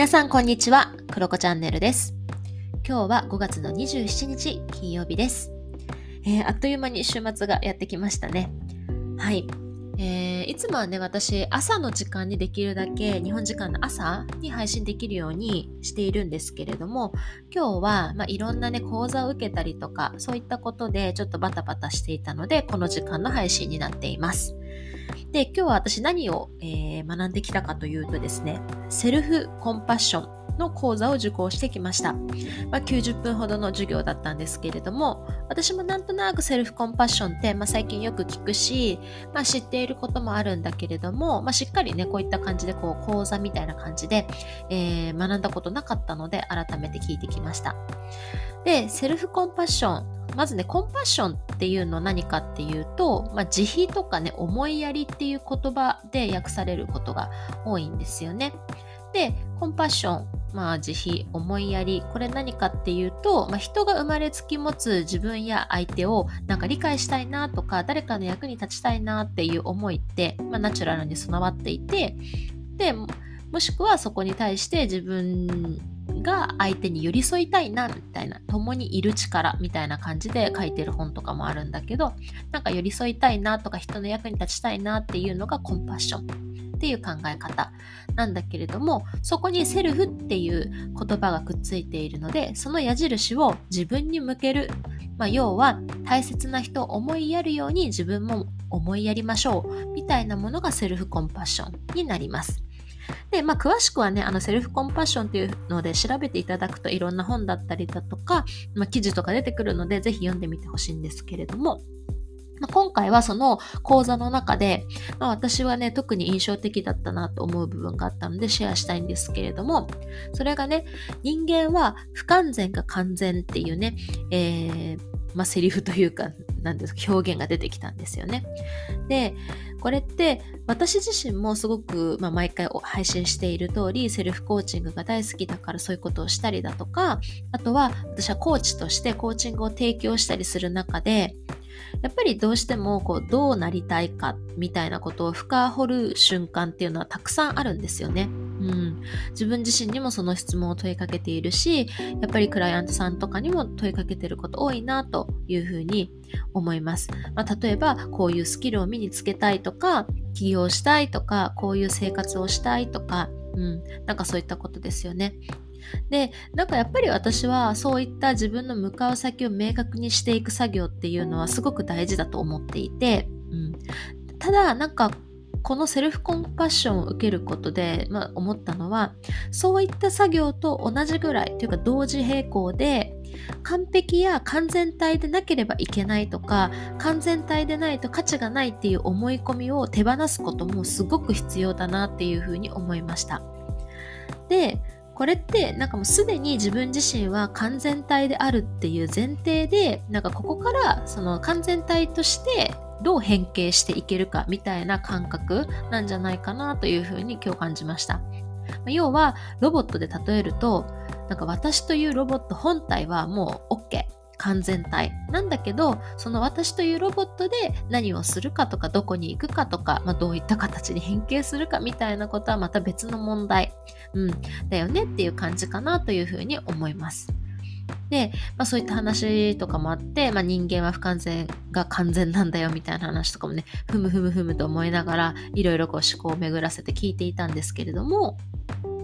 皆さんこんにちは、クロコチャンネルです。今日は5月の27日金曜日です。えー、あっという間に週末がやってきましたね。はい。えー、いつもはね、私、朝の時間にできるだけ、日本時間の朝に配信できるようにしているんですけれども、今日は、まあ、いろんなね、講座を受けたりとか、そういったことでちょっとバタバタしていたので、この時間の配信になっています。で、今日は私何を、えー、学んできたかというとですね、セルフコンパッションの講座を受講してきました。まあ、90分ほどの授業だったんですけれども、私もなんとなくセルフコンパッションって、まあ、最近よく聞くし、まあ、知っていることもあるんだけれども、ま、しっかりね、こういった感じでこう講座みたいな感じで、えー、学んだことなかったので、改めて聞いてきました。で、セルフコンパッションまずね、コンパッションっていうの何かっていうと、まあ、慈悲とかね、思いやりっていう言葉で訳されることが多いんですよね。で、コンパッション、まあ、慈悲、思いやり、これ何かっていうと、まあ、人が生まれつき持つ自分や相手をなんか理解したいなとか、誰かの役に立ちたいなっていう思いって、まあ、ナチュラルに備わっていて、で、もしくはそこに対して自分が相手に寄り添いたいなみたいな共にいる力みたいな感じで書いてる本とかもあるんだけどなんか寄り添いたいなとか人の役に立ちたいなっていうのがコンパッションっていう考え方なんだけれどもそこにセルフっていう言葉がくっついているのでその矢印を自分に向ける、まあ、要は大切な人を思いやるように自分も思いやりましょうみたいなものがセルフコンパッションになります。で、まあ、詳しくはね、あの、セルフコンパッションっていうので調べていただくといろんな本だったりだとか、まあ、記事とか出てくるので、ぜひ読んでみてほしいんですけれども、まあ、今回はその講座の中で、まあ、私はね、特に印象的だったなと思う部分があったのでシェアしたいんですけれども、それがね、人間は不完全か完全っていうね、えー、まあ、セリフというか、なんですか、表現が出てきたんですよね。で、これって私自身もすごく、まあ、毎回配信している通りセルフコーチングが大好きだからそういうことをしたりだとかあとは私はコーチとしてコーチングを提供したりする中でやっぱりどうしてもこうどうなりたいかみたいなことを深掘る瞬間っていうのはたくさんあるんですよね。うん、自分自身にもその質問を問いかけているしやっぱりクライアントさんとかにも問いかけてること多いなというふうに思います、まあ、例えばこういうスキルを身につけたいとか起業したいとかこういう生活をしたいとか、うん、なんかそういったことですよね。でなんかやっぱり私はそういった自分の向かう先を明確にしていく作業っていうのはすごく大事だと思っていて、うん、ただなんかこのセルフコンパッションを受けることで、まあ、思ったのはそういった作業と同じぐらいというか同時並行で完璧や完全体でなければいけないとか完全体でないと価値がないっていう思い込みを手放すこともすごく必要だなっていうふうに思いました。でこれってなんかもうすでに自分自身は完全体であるっていう前提でなんかここからその完全体としてどう変形していけるかみたいな感覚なんじゃないかなというふうに今日感じました。要はロボットで例えるとなんか私というロボット本体はもう OK 完全体。なんだけどその私というロボットで何をするかとかどこに行くかとか、まあ、どういった形に変形するかみたいなことはまた別の問題、うん、だよねっていう感じかなというふうに思います。で、まあ、そういった話とかもあって、まあ、人間は不完全が完全なんだよみたいな話とかもねふむふむふむと思いながらいろいろこう思考を巡らせて聞いていたんですけれども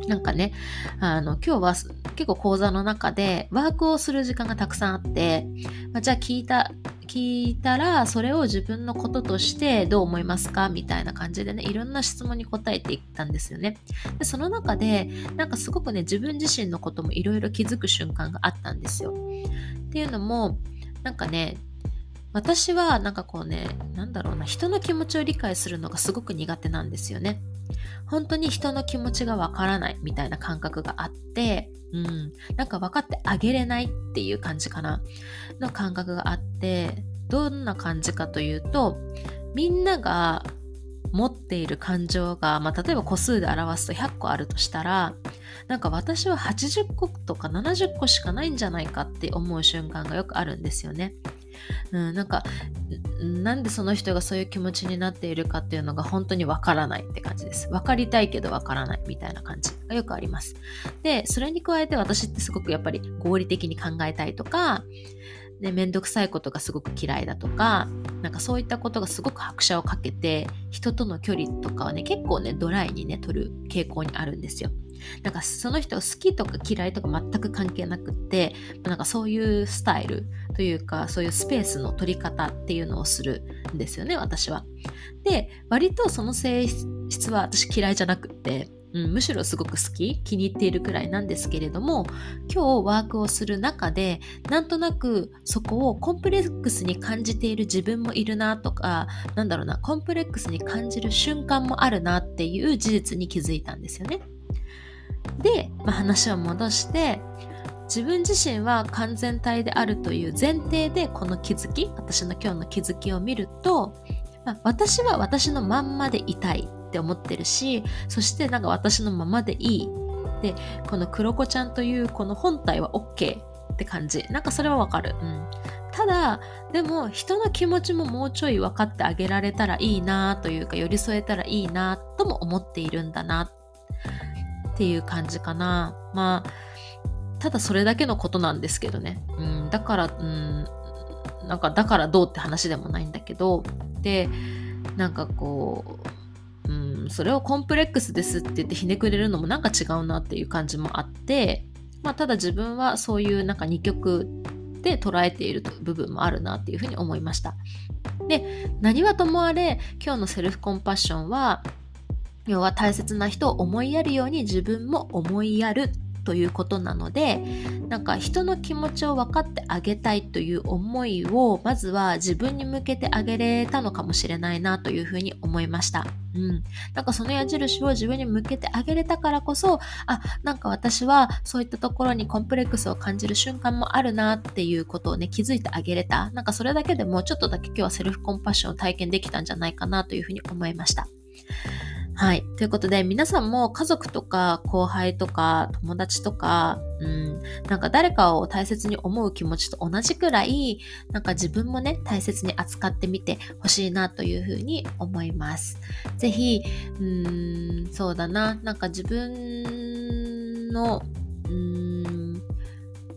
なんかね、あの、今日は結構講座の中でワークをする時間がたくさんあって、まあ、じゃあ聞いた、聞いたらそれを自分のこととしてどう思いますか？みたいな感じでねいろんな質問に答えていったんですよね。でその中でなんかすごくね自分自身のこともいろいろ気づく瞬間があったんですよ。っていうのもなんかね私はなんかこうねなんだろうな人の気持ちを理解するのがすごく苦手なんですよね。本当に人の気持ちがわからないみたいな感覚があって、うん、なんか分かってあげれないっていう感じかなの感覚があってどんな感じかというとみんなが持っている感情が、まあ、例えば個数で表すと100個あるとしたらなんか私は80個とか70個しかないんじゃないかって思う瞬間がよくあるんですよね。うん、なんかなんでその人がそういう気持ちになっているかっていうのが本当にわからないって感じです。わかりたいけどわからないみたいな感じがよくあります。で、それに加えて私ってすごくやっぱり合理的に考えたいとか、ね、めんどくさいことがすごく嫌いだとか、なんかそういったことがすごく拍車をかけて、人との距離とかはね、結構ね、ドライにね、取る傾向にあるんですよ。なんかその人が好きとか嫌いとか全く関係なくって、なんかそういうスタイルというか、そういうスペースの取り方っていうのをするんですよね、私は。で、割とその性質は私嫌いじゃなくって、うん、むしろすごく好き気に入っているくらいなんですけれども今日ワークをする中でなんとなくそこをコンプレックスに感じている自分もいるなとかなんだろうなコンプレックスに感じる瞬間もあるなっていう事実に気づいたんですよね。で、まあ、話を戻して自分自身は完全体であるという前提でこの気づき私の今日の気づきを見ると、まあ、私は私のまんまでいたいって思ってるしそしてなんか私のままでいい。でこの黒子ちゃんというこの本体は OK って感じ。なんかそれはわかる、うん、ただでも人の気持ちももうちょい分かってあげられたらいいなというか寄り添えたらいいなとも思っているんだなっていう感じかな。まあただそれだけのことなんですけどね、うん、だから、うん、なんかだからどうって話でもないんだけど。でなんかこううん、それをコンプレックスですって言ってひねくれるのもなんか違うなっていう感じもあって、まあ、ただ自分はそういうなんか二極で捉えている部分もあるなっていうふうに思いました。で、何はともあれ、今日のセルフコンパッションは、要は大切な人を思いやるように自分も思いやるということなのでなんか人の気持ちを分かってあげたいという思いをまずは自分に向けてあげれたのかもしれないなというふうに思いました。うん、なんかその矢印を自分に向けてあげれたからこそあなんか私はそういったところにコンプレックスを感じる瞬間もあるなっていうことをね気づいてあげれたなんかそれだけでもちょっとだけ今日はセルフコンパッションを体験できたんじゃないかなというふうに思いました。はい。ということで、皆さんも家族とか後輩とか友達とか、うん、なんか誰かを大切に思う気持ちと同じくらい、なんか自分もね、大切に扱ってみてほしいなというふうに思います。ぜひ、うん、そうだな、なんか自分の、うん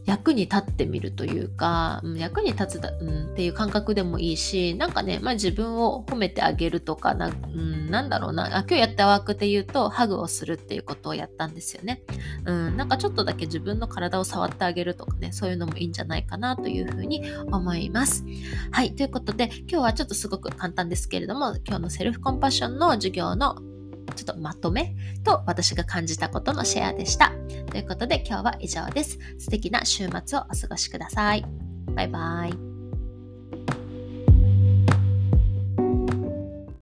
役に立ってみるというか、うん、役に立つだ、うん、っていう感覚でもいいし、なんかね、まあ、自分を褒めてあげるとかな、うん、なんだろうなあ、今日やったワークで言うと、ハグをするっていうことをやったんですよね。うん、なんかちょっとだけ自分の体を触ってあげるとかね、そういうのもいいんじゃないかなというふうに思います。はい、ということで、今日はちょっとすごく簡単ですけれども、今日のセルフコンパッションの授業のちょっとまとめと私が感じたことのシェアでした。ということで今日は以上です。素敵な週末をお過ごしください。バイバイ。